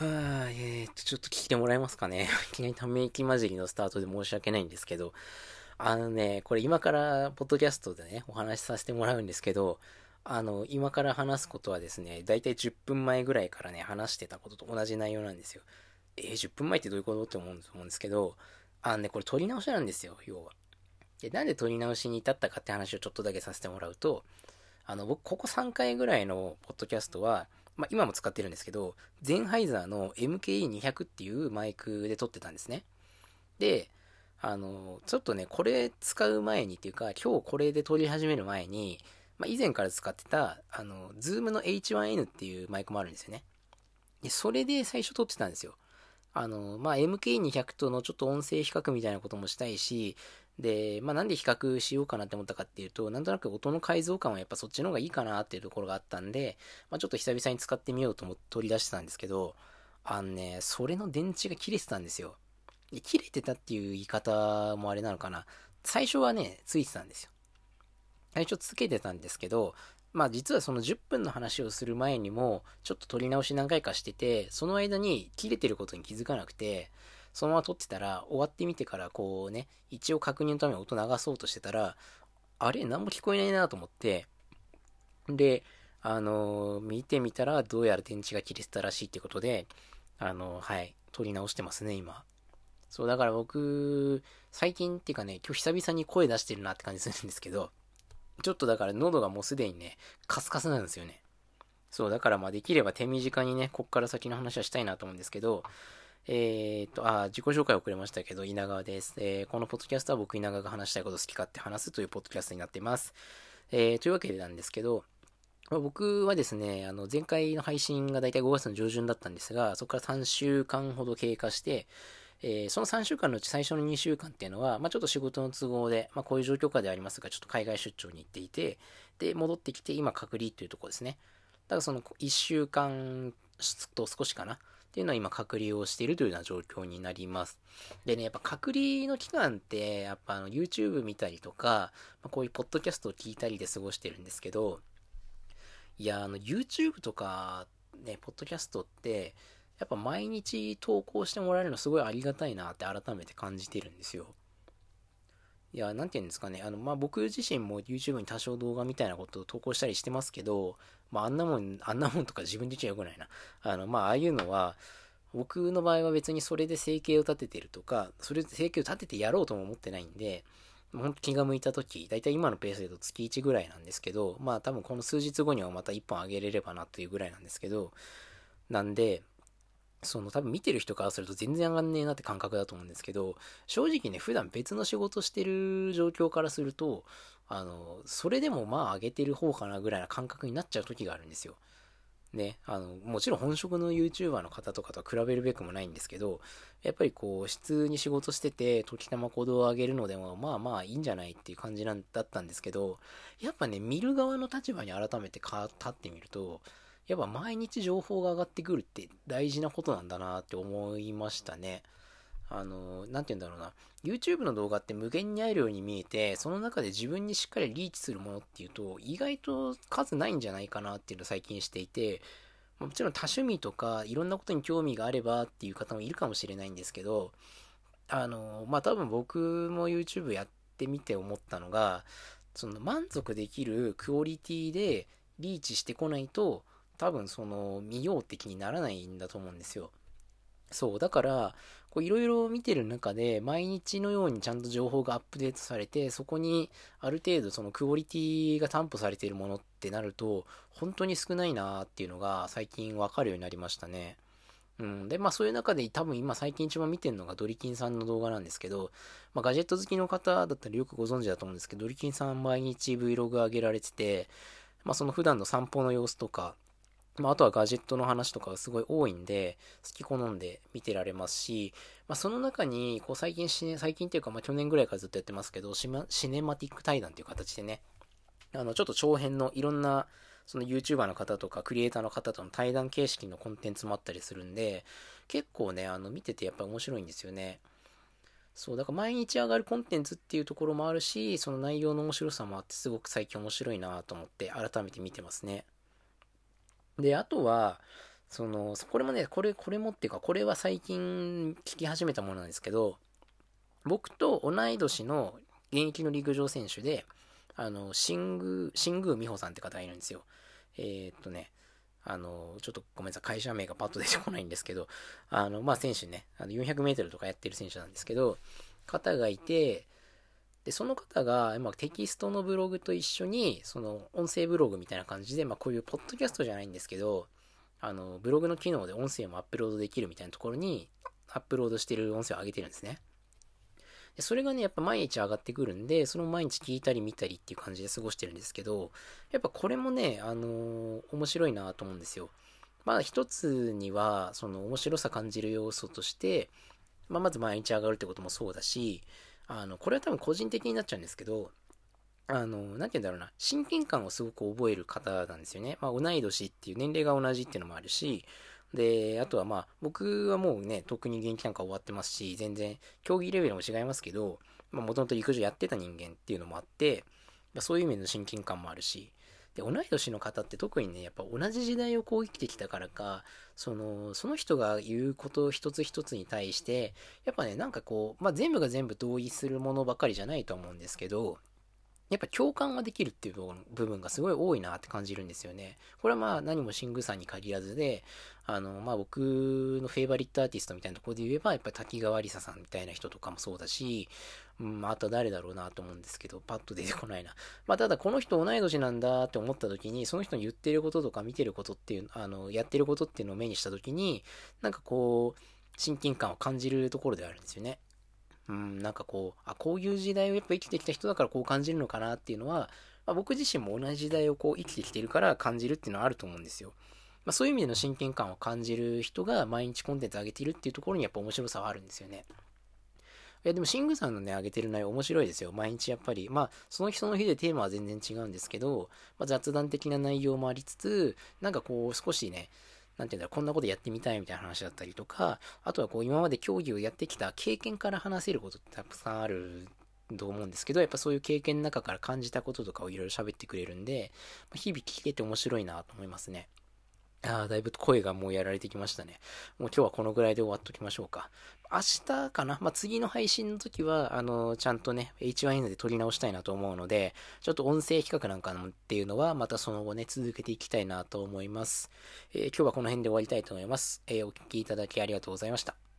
はあ、えー、っと、ちょっと聞いてもらえますかね。いきなりため息混じりのスタートで申し訳ないんですけど、あのね、これ今から、ポッドキャストでね、お話しさせてもらうんですけど、あの、今から話すことはですね、だいたい10分前ぐらいからね、話してたことと同じ内容なんですよ。えー、10分前ってどういうことって思うんですけど、あのね、これ撮り直しなんですよ、要は。で、なんで撮り直しに至ったかって話をちょっとだけさせてもらうと、あの、僕、ここ3回ぐらいのポッドキャストは、まあ、今も使ってるんですけど、ゼンハイザーの MKE200 っていうマイクで撮ってたんですね。で、あの、ちょっとね、これ使う前にっていうか、今日これで撮り始める前に、まあ、以前から使ってた、あの、ズームの H1N っていうマイクもあるんですよね。で、それで最初撮ってたんですよ。あの、まあ、MK200 とのちょっと音声比較みたいなこともしたいし、で、まあ、なんで比較しようかなって思ったかっていうと、なんとなく音の解像感はやっぱそっちの方がいいかなっていうところがあったんで、まあ、ちょっと久々に使ってみようと思って取り出してたんですけど、あのね、それの電池が切れてたんですよ。で、切れてたっていう言い方もあれなのかな。最初はね、ついてたんですよ。最初つけてたんですけど、まあ実はその10分の話をする前にも、ちょっと撮り直し何回かしてて、その間に切れてることに気づかなくて、そのまま撮ってたら、終わってみてからこうね、一応確認のために音流そうとしてたら、あれ何も聞こえないなと思って、で、あのー、見てみたら、どうやら電池が切れてたらしいってことで、あのー、はい、撮り直してますね、今。そう、だから僕、最近っていうかね、今日久々に声出してるなって感じするんですけど、ちょっとだから喉がもうすでにね、カスカスなんですよね。そう、だからまあできれば手短にね、こっから先の話はしたいなと思うんですけど、えー、っと、あ、自己紹介遅れましたけど、稲川です。えー、このポッドキャストは僕稲川が話したいこと好き勝手話すというポッドキャストになっています。えー、というわけでなんですけど、ま、僕はですね、あの、前回の配信がだいたい5月の上旬だったんですが、そこから3週間ほど経過して、えー、その3週間のうち最初の2週間っていうのは、まあ、ちょっと仕事の都合で、まあ、こういう状況下ではありますが、ちょっと海外出張に行っていて、で、戻ってきて、今隔離というところですね。だからその1週間と少しかな。っていうのは今隔離をしているというような状況になります。でね、やっぱ隔離の期間って、やっぱあの YouTube 見たりとか、ま、こういうポッドキャストを聞いたりで過ごしてるんですけど、いや、あの YouTube とかね、ポッドキャストって、やっぱ毎日投稿してもらえるのすごいありがたいなって改めて感じてるんですよ。いや、なんて言うんですかね。あの、まあ、僕自身も YouTube に多少動画みたいなことを投稿したりしてますけど、まあ、あんなもん、あんなもんとか 自分で言っちゃよくないな。あの、まあ、ああいうのは、僕の場合は別にそれで生計を立ててるとか、それで生計を立ててやろうとも思ってないんで、ほんと気が向いた時、だいたい今のペースでと月1ぐらいなんですけど、まあ多分この数日後にはまた1本あげれればなというぐらいなんですけど、なんで、その多分見てる人からすると全然上がんねえなって感覚だと思うんですけど、正直ね、普段別の仕事してる状況からすると、あの、それでもまあ上げてる方かなぐらいな感覚になっちゃう時があるんですよ。ね、あの、もちろん本職の YouTuber の方とかとは比べるべくもないんですけど、やっぱりこう、普通に仕事してて、時たま行動を上げるのでも、まあまあいいんじゃないっていう感じなんだったんですけど、やっぱね、見る側の立場に改めて立ってみると、やっぱ毎日情報が上がってくるって大事なことなんだなって思いましたね。あの、なんて言うんだろうな。YouTube の動画って無限にあるように見えて、その中で自分にしっかりリーチするものっていうと、意外と数ないんじゃないかなっていうのを最近していて、もちろん多趣味とかいろんなことに興味があればっていう方もいるかもしれないんですけど、あの、まあ、多分僕も YouTube やってみて思ったのが、その満足できるクオリティでリーチしてこないと、多分その見ようって気にならないんだと思うんですよ。そう、だから、こういろいろ見てる中で、毎日のようにちゃんと情報がアップデートされて、そこにある程度そのクオリティが担保されているものってなると、本当に少ないなーっていうのが最近わかるようになりましたね。うん。で、まあそういう中で多分今最近一番見てるのがドリキンさんの動画なんですけど、まあガジェット好きの方だったらよくご存知だと思うんですけど、ドリキンさん毎日 Vlog 上げられてて、まあその普段の散歩の様子とか、まあ、あとはガジェットの話とかがすごい多いんで、好き好んで見てられますし、まあ、その中に、こう最近、最近っていうか、まあ、去年ぐらいからずっとやってますけど、シネマティック対談っていう形でね、あの、ちょっと長編のいろんな、その YouTuber の方とかクリエイターの方との対談形式のコンテンツもあったりするんで、結構ね、あの、見ててやっぱ面白いんですよね。そう、だから毎日上がるコンテンツっていうところもあるし、その内容の面白さもあって、すごく最近面白いなと思って改めて見てますね。で、あとは、その、これもね、これ、これもっていうか、これは最近聞き始めたものなんですけど、僕と同い年の現役の陸上選手で、あの、新宮、新宮美穂さんって方がいるんですよ。えー、っとね、あの、ちょっとごめんなさい、会社名がパッと出てこないんですけど、あの、まあ、選手ね、あの400メートルとかやってる選手なんですけど、方がいて、で、その方が、まあ、テキストのブログと一緒に、その、音声ブログみたいな感じで、まあ、こういうポッドキャストじゃないんですけど、あの、ブログの機能で音声もアップロードできるみたいなところに、アップロードしてる音声を上げてるんですね。でそれがね、やっぱ毎日上がってくるんで、その毎日聞いたり見たりっていう感じで過ごしてるんですけど、やっぱこれもね、あのー、面白いなと思うんですよ。まあ一つには、その面白さ感じる要素として、まあまず毎日上がるってこともそうだし、あの、これは多分個人的になっちゃうんですけど、あの、何て言うんだろうな、親近感をすごく覚える方なんですよね。まあ、同い年っていう年齢が同じっていうのもあるし、で、あとはまあ、僕はもうね、特に現役なんか終わってますし、全然、競技レベルも違いますけど、まあ、もともと陸上やってた人間っていうのもあって、まあ、そういう意味の親近感もあるし、で、同い年の方って特にね、やっぱ同じ時代をこう生きてきたからか、その、その人が言うこと一つ一つに対して、やっぱね、なんかこう、まあ、全部が全部同意するものばかりじゃないと思うんですけど、やっぱ共感ができるっていう部分がすごい多いなって感じるんですよね。これはまあ何もシングさんに限らずで、あの、まあ僕のフェイバリットアーティストみたいなところで言えば、やっぱり滝川りささんみたいな人とかもそうだし、うん、あと誰だろうなと思うんですけど、パッと出てこないな。まあただこの人同い年なんだって思った時に、その人の言ってることとか見てることっていう、あの、やってることっていうのを目にした時に、なんかこう、親近感を感じるところであるんですよね。うん、なんかこう、あ、こういう時代をやっぱ生きてきた人だからこう感じるのかなっていうのは、まあ、僕自身も同じ時代をこう生きてきてるから感じるっていうのはあると思うんですよ。まあ、そういう意味での親近感を感じる人が毎日コンテンツ上げているっていうところにやっぱ面白さはあるんですよね。いや、でも、シングさんのね、上げてる内容面白いですよ。毎日やっぱり。まあ、その日その日でテーマは全然違うんですけど、まあ、雑談的な内容もありつつ、なんかこう、少しね、なんていうんだろう、こんなことやってみたいみたいな話だったりとか、あとはこう、今まで競技をやってきた経験から話せることってたくさんあると思うんですけど、やっぱそういう経験の中から感じたこととかをいろいろ喋ってくれるんで、日々聞けて面白いなと思いますね。あ、だいぶ声がもうやられてきましたね。もう今日はこのぐらいで終わっときましょうか。明日かな？まあ、次の配信の時は、あの、ちゃんとね、H1N で撮り直したいなと思うので、ちょっと音声企画なんかっていうのは、またその後ね、続けていきたいなと思います。えー、今日はこの辺で終わりたいと思います。えー、お聴きいただきありがとうございました。